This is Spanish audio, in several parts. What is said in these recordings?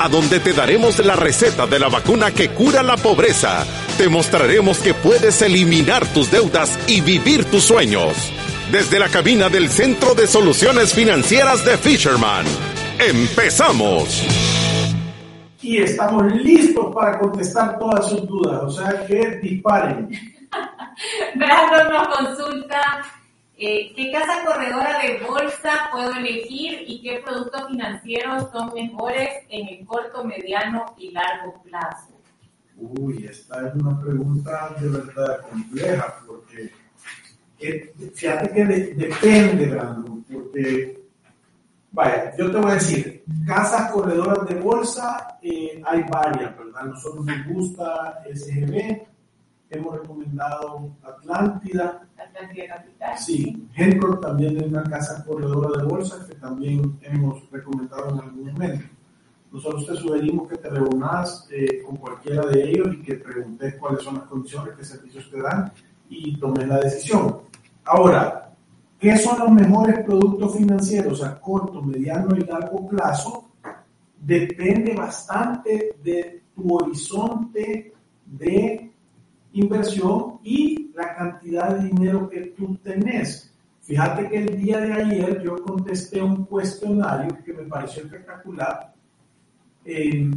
a donde te daremos la receta de la vacuna que cura la pobreza. Te mostraremos que puedes eliminar tus deudas y vivir tus sueños. Desde la cabina del Centro de Soluciones Financieras de Fisherman. ¡Empezamos! Y estamos listos para contestar todas sus dudas, o sea que disparen. Brandon nos consulta eh, qué casa corredora de bolsa puedo elegir y qué productos financieros son mejores en el corto, mediano y largo plazo. Uy, esta es una pregunta de verdad compleja porque eh, fíjate que depende, Brandon, porque, vaya, yo te voy a decir, casas corredoras de bolsa eh, hay varias, ¿verdad? Nosotros nos gusta SGB, hemos recomendado Atlántida. Atlántida Capital. Sí, Henrock también es una casa corredora de bolsa que también hemos recomendado en algún momento. Nosotros te sugerimos que te reúnas eh, con cualquiera de ellos y que preguntes cuáles son las condiciones, qué servicios te dan y tomes la decisión. Ahora, ¿qué son los mejores productos financieros a corto, mediano y largo plazo? Depende bastante de tu horizonte de inversión y la cantidad de dinero que tú tenés. Fíjate que el día de ayer yo contesté un cuestionario que me pareció espectacular. Eh,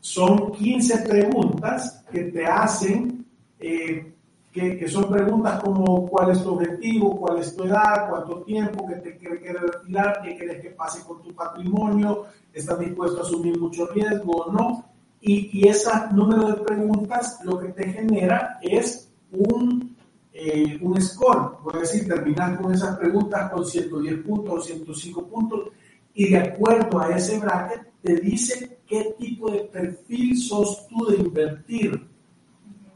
son 15 preguntas que te hacen, eh, que, que, son preguntas como cuál es tu objetivo, cuál es tu edad, cuánto tiempo, qué te quieres retirar, qué quieres que pase con tu patrimonio, estás dispuesto a asumir mucho riesgo o no. Y, y ese número de preguntas lo que te genera es un, eh, un score. Voy a decir, terminar con esas preguntas con 110 puntos o 105 puntos y de acuerdo a ese bracket te dice qué tipo de perfil sos tú de invertir.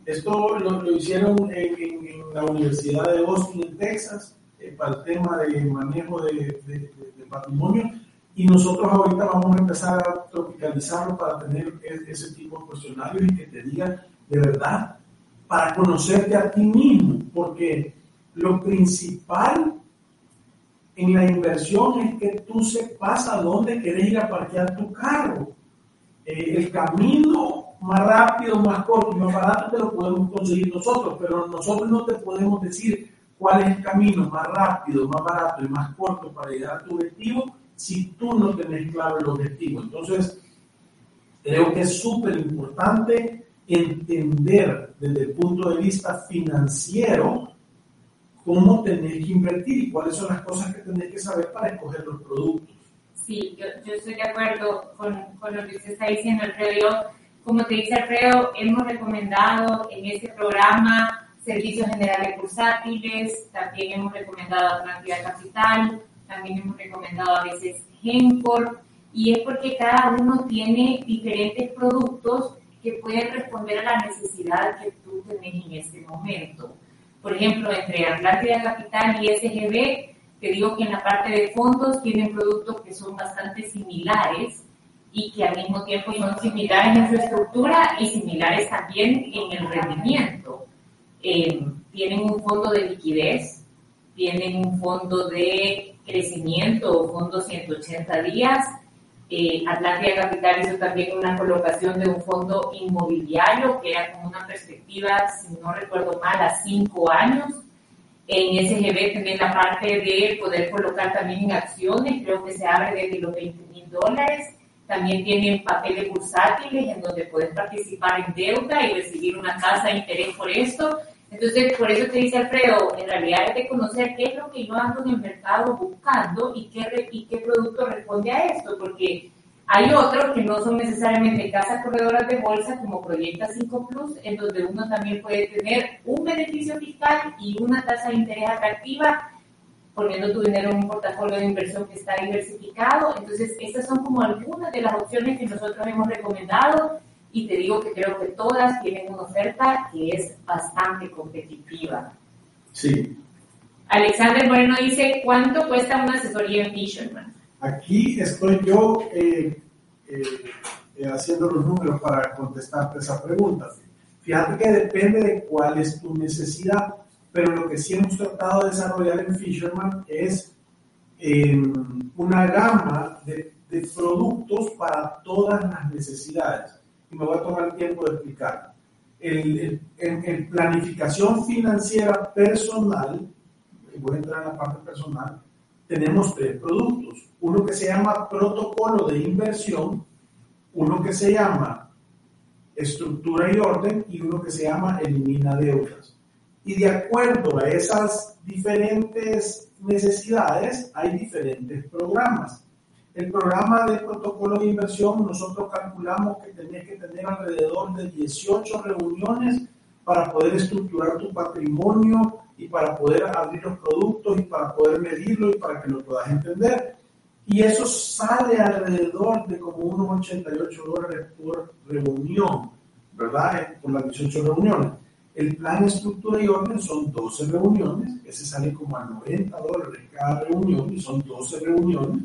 Esto lo, lo hicieron en, en, la Universidad de Austin, en Texas, eh, para el tema de manejo de, de patrimonio y nosotros ahorita vamos a empezar a tropicalizarlo para tener ese tipo de cuestionarios y que te digan de verdad, para conocerte a ti mismo, porque lo principal en la inversión es que tú sepas a dónde querés ir a parquear tu carro. Eh, el camino más rápido, más corto y más barato te lo podemos conseguir nosotros, pero nosotros no te podemos decir cuál es el camino más rápido, más barato y más corto para llegar a tu objetivo si tú no tenés claro el objetivo. Entonces, creo que es súper importante entender desde el punto de vista financiero cómo tenés que invertir y cuáles son las cosas que tenés que saber para escoger los productos. Sí, yo, yo estoy de acuerdo con, con, lo que usted está diciendo, Alfredo. Como te dice Alfredo, hemos recomendado en este programa servicios generales bursátiles, también hemos recomendado Atlántida Capital, también hemos recomendado a veces Gencorp, y es porque cada uno tiene diferentes productos que pueden responder a la necesidad que tú tenés en este momento. Por ejemplo, entre Atlántida Capital y SGB, te digo que en la parte de fondos tienen productos que son bastante similares y que al mismo tiempo son similares en su estructura y similares también en el rendimiento. Eh, tienen un fondo de liquidez, tienen un fondo de crecimiento fondo 180 días. Eh, Atlántida Capital hizo también una colocación de un fondo inmobiliario que era con una perspectiva, si no recuerdo mal, a cinco años. En SGB también la parte de poder colocar también en acciones, creo que se abre desde los 20 mil dólares. También tienen papeles bursátiles en donde puedes participar en deuda y recibir una tasa de interés por esto. Entonces, por eso te dice Alfredo, en realidad es de conocer qué es lo que yo ando en el mercado buscando y qué, y qué producto responde a esto, porque hay otros que no son necesariamente casas corredoras de bolsa como Proyecta 5 Plus, en donde uno también puede tener un beneficio fiscal y una tasa de interés atractiva poniendo tu dinero en un portafolio de inversión que está diversificado. Entonces, estas son como algunas de las opciones que nosotros hemos recomendado y te digo que creo que todas tienen una oferta que es bastante competitiva. Sí. Alexander Moreno dice, ¿cuánto cuesta una asesoría en Fisherman? Aquí estoy yo eh, eh, eh, haciendo los números para contestarte esa pregunta. Fíjate que depende de cuál es tu necesidad, pero lo que sí hemos tratado de desarrollar en Fisherman es una gama de, de, productos para todas las necesidades. Y me voy a tomar el tiempo de explicar. En, planificación financiera personal, voy a entrar en la parte personal, tenemos tres productos. Uno que se llama protocolo de inversión, uno que se llama estructura y orden y uno que se llama elimina deudas. Y de acuerdo a esas diferentes necesidades, hay diferentes programas. El programa de protocolo de inversión, nosotros calculamos que tenés que tener alrededor de 18 reuniones para poder estructurar tu patrimonio y para poder abrir los productos y para poder medirlo y para que lo puedas entender. Y eso sale alrededor de como unos 88 dólares por reunión, ¿verdad? Por las 18 reuniones. El plan estructura y orden son 12 reuniones, ese sale como a 90 dólares cada reunión y son 12 reuniones.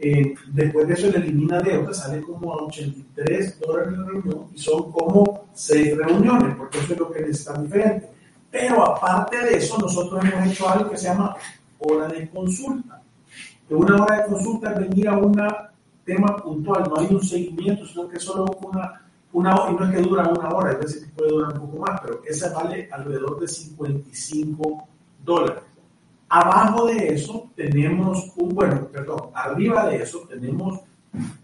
Eh, después de eso, el elimina deuda sale como a 83 dólares la reunión y son como 6 reuniones, porque eso es lo que necesita diferente. Pero aparte de eso, nosotros hemos hecho algo que se llama hora de consulta. Que una hora de consulta es venir a un tema puntual, no hay un seguimiento, sino que es solo una, una hora, y no es que dura una hora, a veces puede durar un poco más, pero esa vale alrededor de 55 dólares. Abajo de eso tenemos un, bueno, perdón, arriba de eso tenemos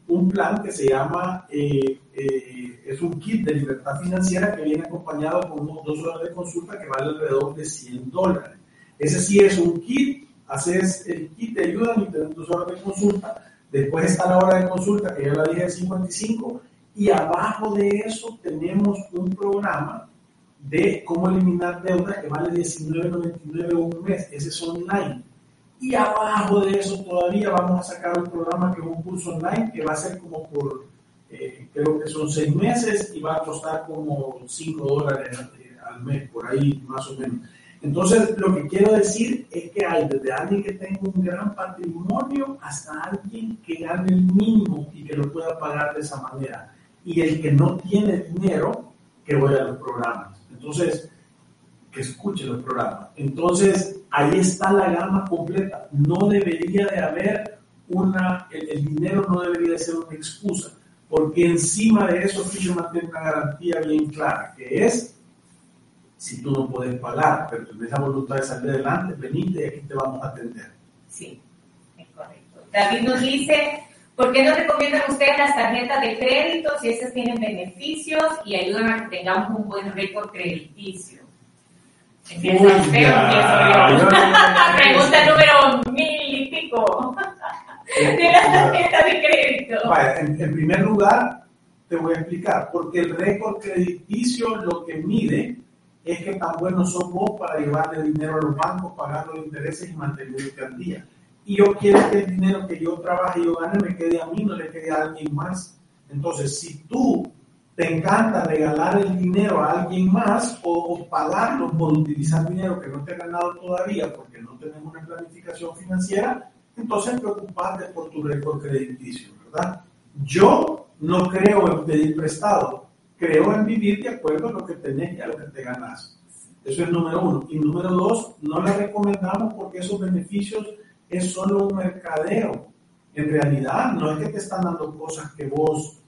un plan que se llama, eh, eh, es un kit de libertad financiera que viene acompañado con dos horas de consulta que vale alrededor de 100 dólares. Ese sí es un kit, haces el kit de ayuda y tenés dos horas de consulta. Después está la hora de consulta, que ya la dije de 55, y abajo de eso tenemos un programa de cómo eliminar deuda que vale 19.99 un mes. Ese es online y abajo de eso todavía vamos a sacar un programa que es un curso online que va a ser como por, eh, creo que son seis meses y va a costar como 5 dólares al mes, por ahí más o menos. Entonces, lo que quiero decir es que hay desde alguien que tenga un gran patrimonio hasta alguien que gane el mínimo y que lo pueda pagar de esa manera. Y el que no tiene dinero, que vaya a los programas. Entonces, que escuche los programas. Entonces, ahí está la gama completa. No debería de haber una, el, dinero no debería de ser una excusa, porque encima de eso Fisherman tiene una garantía bien clara, que es, si tú no puedes pagar, pero tienes la voluntad de salir adelante, venite y aquí te vamos a atender. Sí, es correcto. David nos dice, ¿por qué no recomiendan ustedes las tarjetas de crédito si esas tienen beneficios y ayudan a que tengamos un buen récord crediticio? Pregunta número mil y pico de la tarjeta de crédito. en, primer lugar, te voy a explicar, porque el récord crediticio lo que mide es que tan buenos sos vos para llevarle dinero a los bancos, pagar los intereses y mantenerte al día. Y yo quiero que el dinero que yo trabaje y yo gane me quede a mí, no le quede a alguien más. Entonces, si tú te encanta regalar el dinero a alguien más o, pagarlo por utilizar dinero que no te ha ganado todavía porque no tenemos una planificación financiera, entonces preocuparte por tu récord crediticio, ¿verdad? Yo no creo en pedir prestado, creo en vivir de acuerdo a lo que tenés y a lo que te ganas. Eso es número uno. Y número dos, no le recomendamos porque esos beneficios es solo un mercadeo. En realidad, no es que te están dando cosas que vos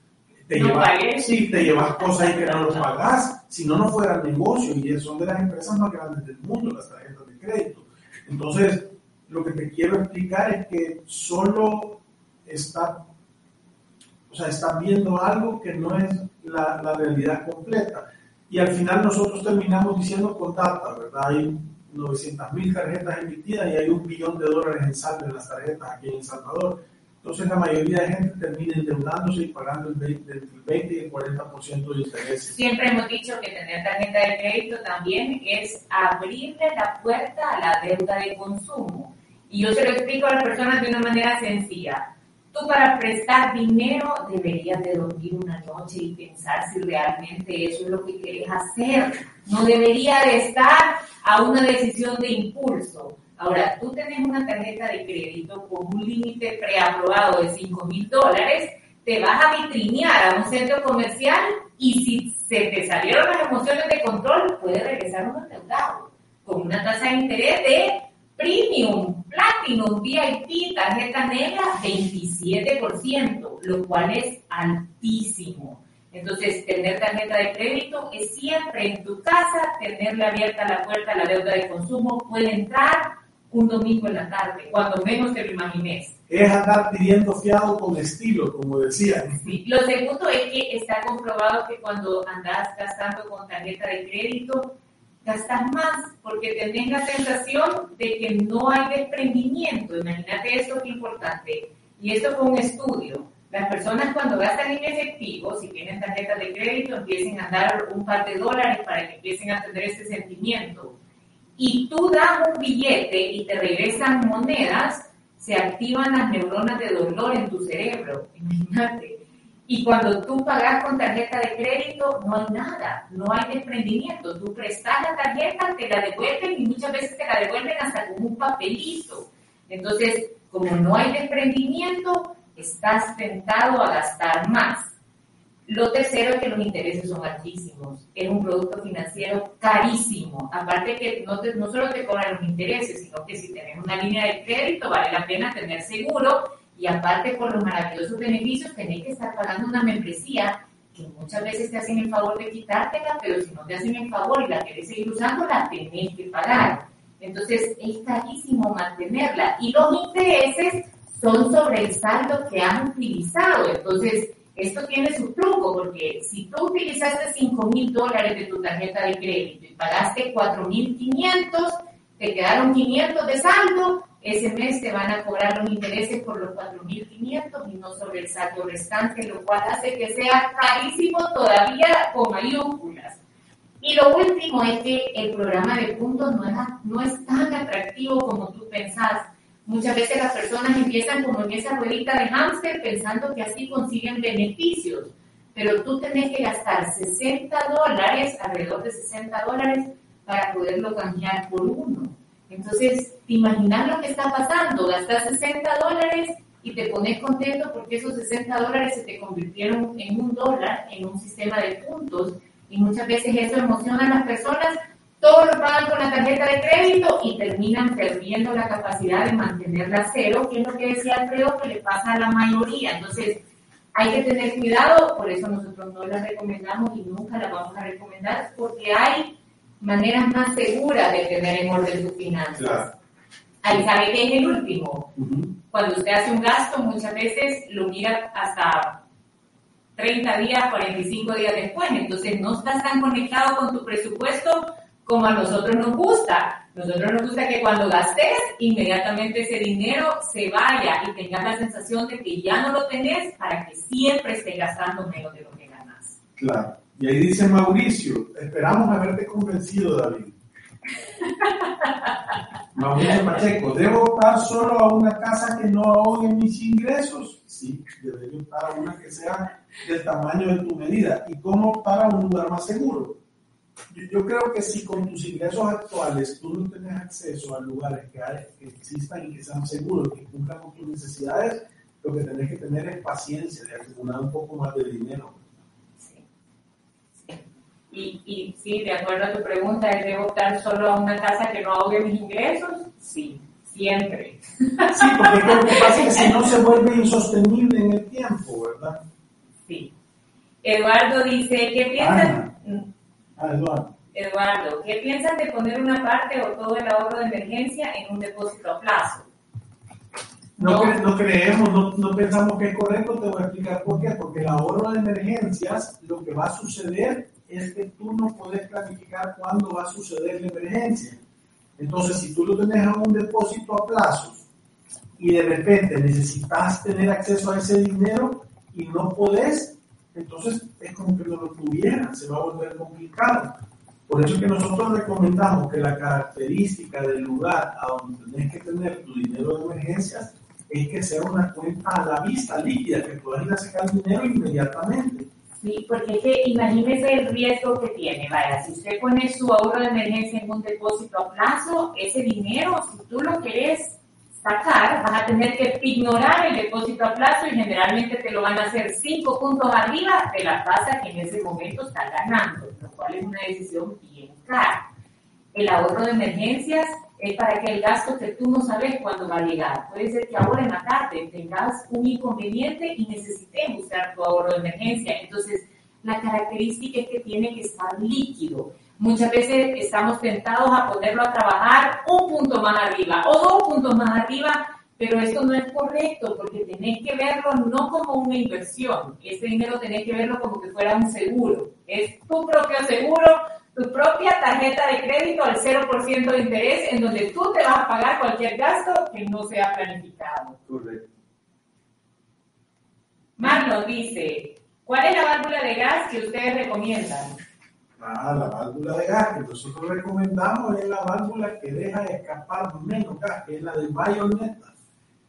te, llevas, sí, te llevas cosas y que no los pagás, si no, no fuera el negocio y son de las empresas más grandes del mundo, las tarjetas de crédito. Entonces, lo que te quiero explicar es que solo está, o sea, están viendo algo que no es la, la realidad completa. Y al final nosotros terminamos diciendo con data, ¿verdad? Hay 900 mil tarjetas emitidas y hay un billón de dólares en saldo en las tarjetas aquí en El Salvador entonces la mayoría de gente termina endeudándose y pagando el 20, el 20 y el 40% de intereses. Siempre hemos dicho que tener tarjeta de crédito también es abrirle la puerta a la deuda de consumo. Y yo se lo explico a las personas de una manera sencilla Tú para prestar dinero deberías de dormir una noche y pensar si realmente eso es lo que quieres hacer. No debería de estar a una decisión de impulso. Ahora, tú tienes una tarjeta de crédito con un límite preaprobado de 5 mil dólares, te vas a vitrinear a un centro comercial y si se te salieron las emociones de control, puedes regresar un endeudado con una tasa de interés de Premium, Platinum, VIP, tarjeta negra, 27%, lo cual es altísimo. Entonces, tener tarjeta de crédito es siempre en tu casa, tenerle abierta la puerta a la deuda de consumo, puede entrar un domingo en la tarde, cuando menos te lo imagines. Es andar pidiendo fiado con estilo, como decía. Sí. Lo segundo es que está comprobado que cuando andas gastando con tarjeta de crédito, gastas más porque tenés la sensación de que no hay desprendimiento. Imagínate esto que importante. Y esto fue un estudio. Las personas cuando gastan en efectivo, si tienen tarjeta de crédito, empiecen a dar un par de dólares para que empiecen a tener ese sentimiento. Y tú das un billete y te regresan monedas, se activan las neuronas de dolor en tu cerebro. Imagínate. Y cuando tú pagas con tarjeta de crédito, no hay nada, no hay desprendimiento. Tú prestas la tarjeta, te la devuelven y muchas veces te la devuelven hasta con un papelito. Entonces, como no hay desprendimiento, estás tentado a gastar más. Lo tercero es que los intereses son altísimos. Es un producto financiero carísimo. Aparte que no, no solo te cobran los intereses, sino que si tienes una línea de crédito vale la pena tener seguro y aparte por los maravillosos beneficios tenés que estar pagando una membresía que muchas veces te hacen el favor de quitártela, pero si no te hacen el favor y la querés seguir usando, la tenés que pagar. Entonces es carísimo mantenerla. Y los intereses son sobre el saldo que has utilizado. Entonces, esto tiene su truco, porque si tú utilizaste 5 mil dólares de tu tarjeta de crédito y pagaste 4 mil 500, te quedaron 500 de saldo, ese mes te van a cobrar los intereses por los 4.500 y no sobre el saldo restante, lo cual hace que sea carísimo todavía con mayúsculas. Y lo último es que el programa de puntos no es, no es tan atractivo como tú pensás. Muchas veces las personas empiezan como en esa ruedita de hámster pensando que así consiguen beneficios, pero tú tenés que gastar 60 dólares, alrededor de 60 dólares, para poderlo cambiar por uno. Entonces, te imaginas lo que está pasando, gastas 60 dólares y te pones contento porque esos 60 dólares se te convirtieron en un dólar, en un sistema de puntos, y muchas veces eso emociona a las personas, todos lo pagan con la tarjeta de crédito y terminan perdiendo la capacidad de mantenerla cero, que es lo que decía Alfredo, que le pasa a la mayoría. Entonces, hay que tener cuidado, por eso nosotros no la recomendamos y nunca la vamos a recomendar, porque hay maneras más seguras de tener en orden tus finanzas. Ahí sabe que es el último. Cuando usted hace un gasto, muchas veces lo mira hasta 30 días, 45 días después. Entonces no estás tan conectado con tu presupuesto como a nosotros nos gusta. Nosotros nos gusta que cuando gastes, inmediatamente ese dinero se vaya y tengas la sensación de que ya no lo tenés para que siempre estés gastando menos de lo que ganas. Claro. Y ahí dice Mauricio, esperamos haberte convencido, David. Mauricio Pacheco, ¿debo optar solo a una casa que no ahogue mis ingresos? Sí, debería optar a una que sea del tamaño de tu medida. ¿Y cómo optar a un lugar más seguro? Yo, creo que si con tus ingresos actuales tú no tienes acceso a lugares que, que existan y que sean seguros, que cumplan con tus necesidades, lo que tenés que tener es paciencia de acumular un poco más de dinero y, y sí, de acuerdo a tu pregunta, ¿es de optar solo a una casa que no ahogue mis ingresos? Sí, siempre. Sí, porque lo que pasa es que si no se vuelve insostenible en el tiempo, ¿verdad? Sí. Eduardo dice, ¿qué piensas? Ah, Eduardo. Eduardo, ¿qué piensas de poner una parte o todo el ahorro de emergencia en un depósito a plazo? No, no, creemos, no, no, pensamos que es correcto, te voy a explicar por qué. Porque el ahorro de emergencias, lo que va a suceder es que tú no puedes planificar cuándo va a suceder la emergencia. Entonces, si tú lo tenés a un depósito a plazos y de repente necesitas tener acceso a ese dinero y no podés, entonces es como que no lo tuvieras, se va a volver complicado. Por eso es que nosotros recomendamos que la característica del lugar a donde tenés que tener tu dinero de emergencias es que sea una cuenta a la vista, líquida, que puedas ir a sacar dinero inmediatamente. Sí, porque es que imagínese el riesgo que tiene. Vaya, si usted pone su ahorro de emergencia en un depósito a plazo, ese dinero, si tú lo querés sacar, vas a tener que ignorar el depósito a plazo y generalmente te lo van a hacer cinco puntos arriba de la tasa que en ese momento está ganando, lo cual es una decisión bien cara. El ahorro de emergencias es para que el gasto que tú no sabes cuándo va a llegar. Puede ser que ahora en la tarde tengas un inconveniente y necesites usar tu ahorro de emergencia. Entonces, la característica es que tiene que estar líquido. Muchas veces estamos tentados a ponerlo a trabajar un punto más arriba o dos puntos más arriba, pero esto no es correcto porque tenés que verlo no como una inversión. Ese dinero tenés que verlo como que fuera un seguro. Es tu propio seguro tu propia tarjeta de crédito al 0% de interés en donde tú te vas a pagar cualquier gasto que no sea planificado. Correcto. Marlon dice, ¿cuál es la válvula de gas que ustedes recomiendan? Ah, la válvula de gas que nosotros recomendamos es la válvula que deja escapar menos gas, que es la de bayoneta.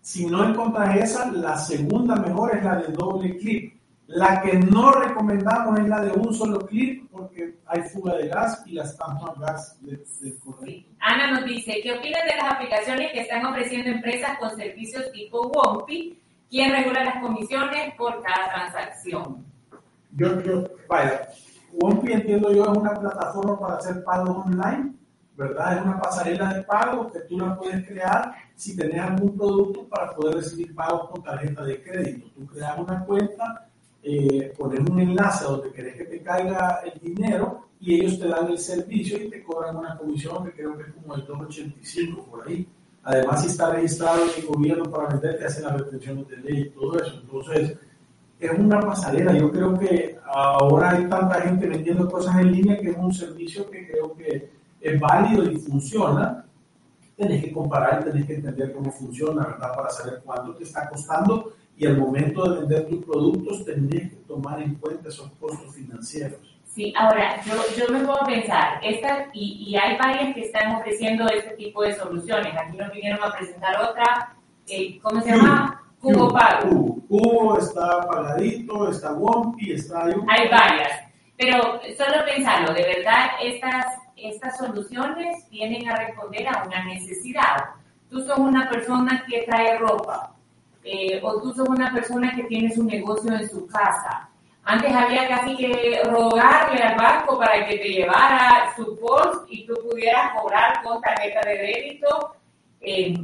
Si no encontras esa, la segunda mejor es la de doble clip. La que no recomendamos es la de un solo clip porque hay fuga de gas y las tantas gas del de Ana nos dice, ¿qué opinan de las aplicaciones que están ofreciendo empresas con servicios tipo WOMPI? ¿Quién regula las comisiones por cada transacción? Yo, yo, vaya, WOMPI entiendo yo es una plataforma para hacer pagos online, ¿verdad? Es una pasarela de pago que tú la puedes crear si tenés algún producto para poder recibir pagos con tarjeta de crédito. Tú creas una cuenta eh, poner un enlace donde querés que te caiga el dinero y ellos te dan el servicio y te cobran una comisión que creo que es como el 2.85 por ahí. Además, si está registrado en el gobierno para vender, te hacen las retenciones de ley y todo eso. Entonces, es una pasarela. Yo creo que ahora hay tanta gente vendiendo cosas en línea que es un servicio que creo que es válido y funciona. Tenés que comparar y tenés que entender cómo funciona, ¿verdad? Para saber cuánto te está costando y al momento de vender tus productos tenés que tomar en cuenta esos costos financieros. Sí, ahora yo, yo me puedo pensar, esta, y, y, hay varias que están ofreciendo este tipo de soluciones. Aquí nos vinieron a presentar otra, eh, ¿cómo se llama? Cubo Pago. Cubo, está pagadito, está Wompi, está... Hay varias, pero solo pensarlo, de verdad estas, estas soluciones vienen a responder a una necesidad. Tú sos una persona que trae ropa, eh, o tú sos una persona que tiene su negocio en su casa. Antes había casi que rogarle al banco para que te llevara su post y tú pudieras cobrar con tarjeta de débito, eh,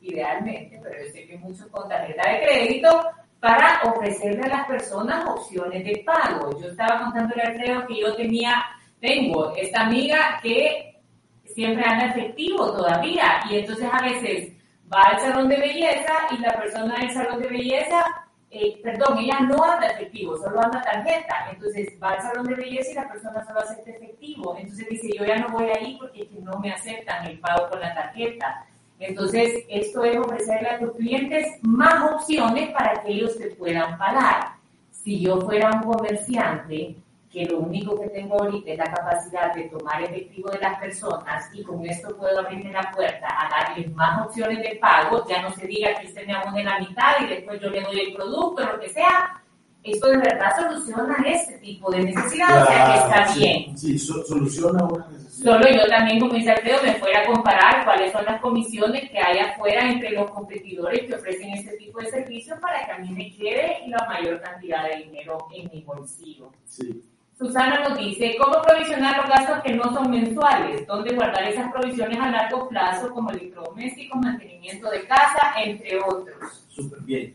idealmente, pero yo sé que mucho con tarjeta de crédito, para ofrecerle a las personas opciones de pago. Yo estaba contándole al Alfredo que yo tenía, tengo esta amiga que siempre anda efectivo todavía y entonces a veces va al salón de belleza y la persona del salón de belleza, eh, perdón, ella no anda efectivo, solo anda tarjeta. Entonces va al salón de belleza y la persona solo acepta efectivo. Entonces dice, yo ya no voy ahí porque no me aceptan el pago con la tarjeta. Entonces, esto es ofrecerle a tus clientes más opciones para que ellos te puedan pagar. Si yo fuera un comerciante, que lo único que tengo ahorita es la capacidad de tomar efectivo de las personas y con esto puedo abrirme la puerta a darles más opciones de pago, ya no se diga que usted me abone la mitad y después yo le doy el producto, lo que sea, esto de verdad soluciona este tipo de necesidad, o sea que está bien. Sí, soluciona una necesidad. Solo yo también, como dice Alfredo, me fuera a comparar cuáles son las comisiones que hay afuera entre los competidores que ofrecen este tipo de servicios para que a mí me quede la mayor cantidad de dinero en mi bolsillo. Sí. Susana nos dice, ¿cómo provisionar los gastos que no son mensuales? ¿Dónde guardar esas provisiones a largo plazo como electrodomésticos, mantenimiento de casa, entre otros? Súper bien.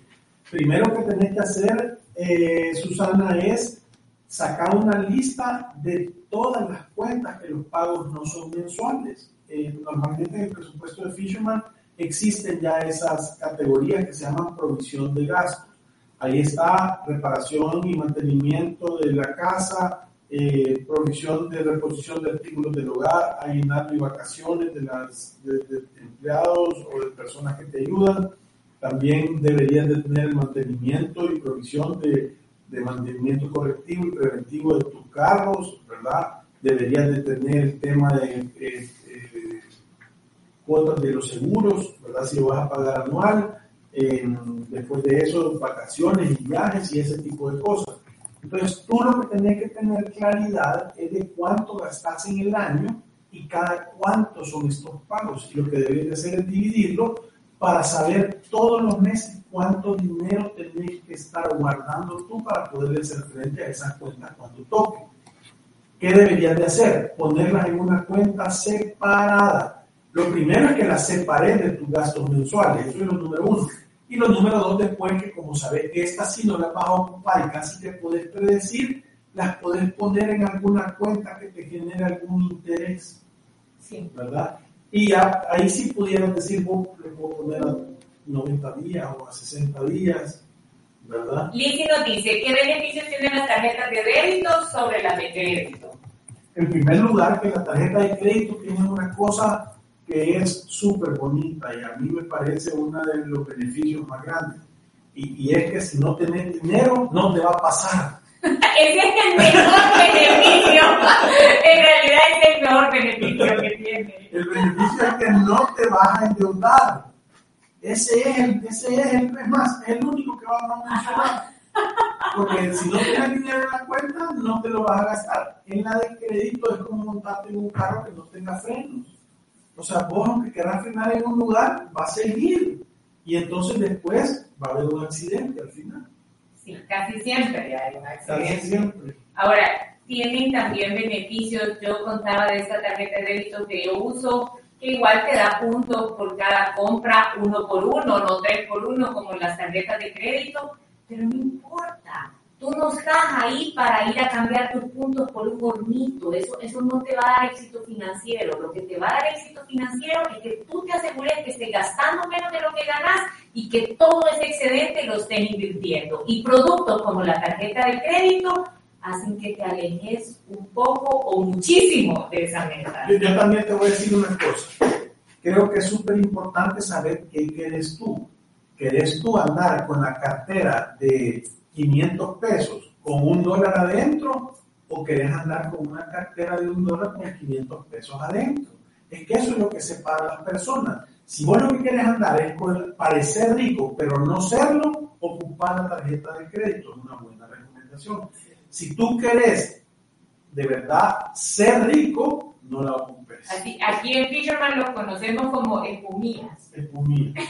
Primero que tenés que hacer, eh, Susana, es sacar una lista de todas las cuentas que los pagos no son mensuales. Eh, normalmente en el presupuesto de Fisherman existen ya esas categorías que se llaman provisión de gastos. Ahí está reparación y mantenimiento de la casa, eh, provisión de reposición de artículos del hogar, aguinaldo y vacaciones de, las, de, empleados o de personas que te ayudan. También deberías de tener mantenimiento y provisión de, de mantenimiento correctivo y preventivo de tus carros, ¿verdad? Deberías de tener el tema de eh, eh, cuotas de los seguros, ¿verdad? Si vas a pagar anual después de eso, vacaciones y viajes y ese tipo de cosas. Entonces, tú lo que tenés que tener claridad es de cuánto gastas en el año y cada cuánto son estos pagos. Y lo que debes hacer es dividirlo para saber todos los meses cuánto dinero tenés que estar guardando tú para poder hacer frente a esas cuentas cuando toque. ¿Qué deberías de hacer? Ponerlas en una cuenta separada. Lo primero es que las separes de tus gastos mensuales, eso es lo número uno. Y lo número dos, después que como sabes que estas sí no las vas a ocupar y casi te puedes predecir, las puedes poner en alguna cuenta que te genere algún interés. Sí. ¿Verdad? Y ahí sí pudieran decir, vos le puedo poner a 90 días o a 60 días, ¿verdad? Lizzie nos dice, ¿qué beneficios tienen las tarjetas de débito sobre las de crédito? En primer lugar, que la tarjeta de crédito tiene una cosa que es súper bonita y a mí me parece uno de los beneficios más grandes. Y, y, es que si no tenés dinero, no te va a pasar. Ese es el mejor beneficio. En realidad es el mejor beneficio que tiene. El beneficio es que no te vas a endeudar. Ese es el, ese es el, es más, es el único que va a funcionar. Porque si no tienes dinero en la cuenta, no te lo vas a gastar. En la de crédito es como montarte en un carro que no tenga frenos. O sea, vos aunque quieras frenar en un lugar, va a seguir. Y entonces después va a haber un accidente al final. Sí, casi siempre hay un accidente. Casi siempre. Ahora, tienen también beneficios. Yo contaba de esta tarjeta de débito que yo uso, que igual te da puntos por cada compra, uno por uno, no tres por uno, como las tarjetas de crédito, pero no importa Tú no estás ahí para ir a cambiar tus puntos por un hornito. Eso, eso no te va a dar éxito financiero. Lo que te va a dar éxito financiero es que tú te asegures que estés gastando menos de lo que ganas y que todo ese excedente lo estés invirtiendo. Y productos como la tarjeta de crédito hacen que te alejes un poco o muchísimo de esa meta. Yo, también te voy a decir una cosa. Creo que es súper importante saber qué quieres tú. ¿Quieres tú andar con la cartera de 500 pesos con un dólar adentro o querés andar con una cartera de un dólar con 500 pesos adentro. Es que eso es lo que separa a las personas. Si vos lo que querés andar es parecer rico, pero no serlo, ocupar la tarjeta de crédito es una buena recomendación. Si tú querés de verdad ser rico, no la ocupes. Aquí, en Fisherman lo conocemos como espumillas. Espumillas.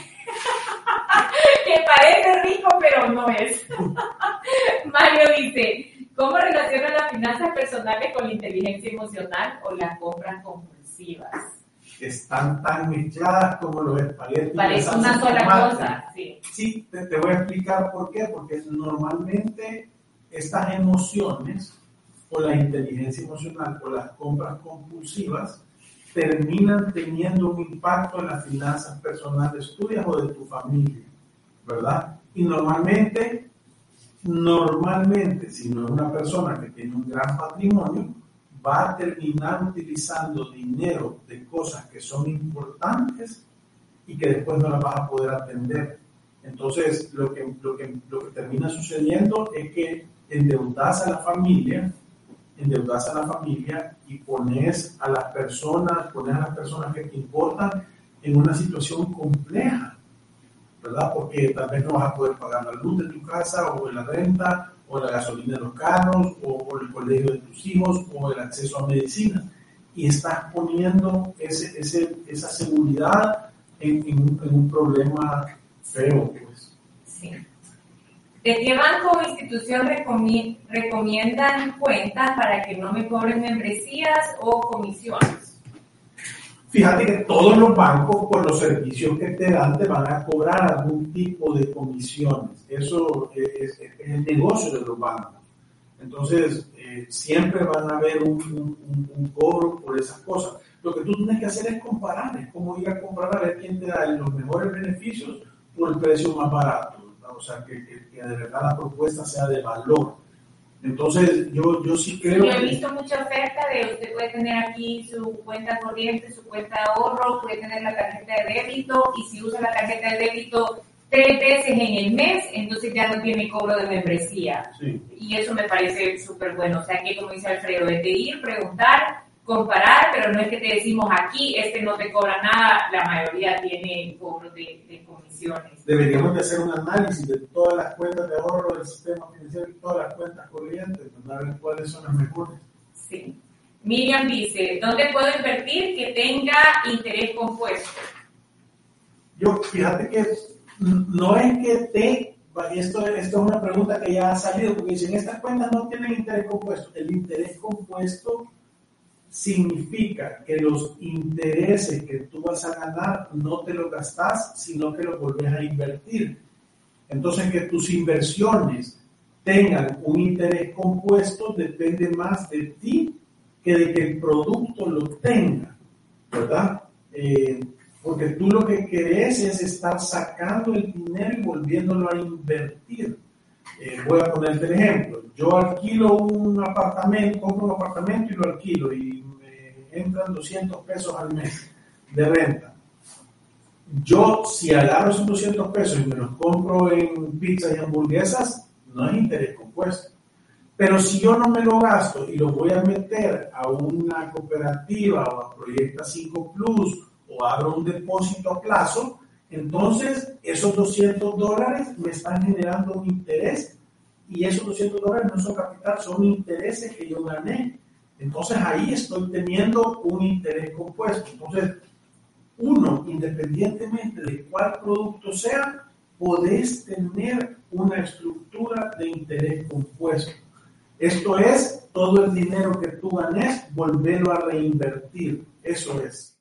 que parece rico, pero no es. Mario dice, ¿cómo relaciona las finanzas personales con la inteligencia emocional o las compras compulsivas? Están tan mezcladas como los espaguetis. Parece una sola cosa, sí. Sí, te, te voy a explicar por qué, porque normalmente estas emociones o la inteligencia emocional o las compras compulsivas terminan teniendo un impacto en las finanzas personales tuyas o de tu familia, ¿verdad? Y normalmente, normalmente, si no es una persona que tiene un gran patrimonio, va a terminar utilizando dinero de cosas que son importantes y que después no las vas a poder atender. Entonces, lo que, lo que, lo que termina sucediendo es que endeudas a la familia endeudas a la familia y pones a las personas, pones a las personas que te importan en una situación compleja, ¿verdad? Porque tal vez no vas a poder pagar la luz de tu casa o la renta o la gasolina de los carros o, el colegio de tus hijos o el acceso a medicina. Y estás poniendo ese, ese, esa seguridad en, en, un, problema feo, pues. Sí. ¿De qué banco o institución recomiendan cuentas para que no me cobren membresías o comisiones? Fíjate que todos los bancos, por los servicios que te dan, te van a cobrar algún tipo de comisiones. Eso es, el negocio de los bancos. Entonces, eh, siempre van a haber un, cobro por esas cosas. Lo que tú tienes que hacer es comparar, es como ir a comprar a ver quién te da los mejores beneficios por el precio más barato o sea, que, que, de verdad la propuesta sea de valor. Entonces, yo, yo sí creo... Yo he visto mucha oferta de usted puede tener aquí su cuenta corriente, su cuenta de ahorro, puede tener la tarjeta de débito y si usa la tarjeta de débito tres veces en el mes, entonces ya no tiene cobro de membresía. Y eso me parece súper bueno. O sea, que como dice Alfredo, es de ir, preguntar, comparar, pero no es que te decimos aquí, este no te cobra nada, la mayoría tiene cobro de, comisiones. Deberíamos de hacer un análisis de todas las cuentas de ahorro del sistema financiero y todas las cuentas corrientes, para ver cuáles son las mejores. Sí. Miriam dice, ¿dónde puedo invertir que tenga interés compuesto? Yo, fíjate que no es que te, esto, esto es una pregunta que ya ha salido, porque dicen, estas cuentas no tienen interés compuesto. El interés compuesto significa que los intereses que tú vas a ganar no te los gastas, sino que los volvés a invertir. Entonces, que tus inversiones tengan un interés compuesto depende más de ti que de que el producto lo tenga, ¿verdad? Eh, porque tú lo que querés es estar sacando el dinero y volviéndolo a invertir. Eh, voy a ponerte el ejemplo. Yo alquilo un apartamento, compro un apartamento y lo alquilo y me entran 200 pesos al mes de renta. Yo, si agarro esos 200 pesos y me los compro en pizzas y hamburguesas, no hay interés compuesto. Pero si yo no me lo gasto y lo voy a meter a una cooperativa o a Proyecta 5 Plus o abro un depósito a plazo, entonces esos 200 dólares me están generando un interés y esos 200 dólares no son capital, son intereses que yo gané. Entonces ahí estoy teniendo un interés compuesto. Entonces, uno, independientemente de cuál producto sea, podés tener una estructura de interés compuesto. Esto es todo el dinero que tú ganes, volverlo a reinvertir. Eso es.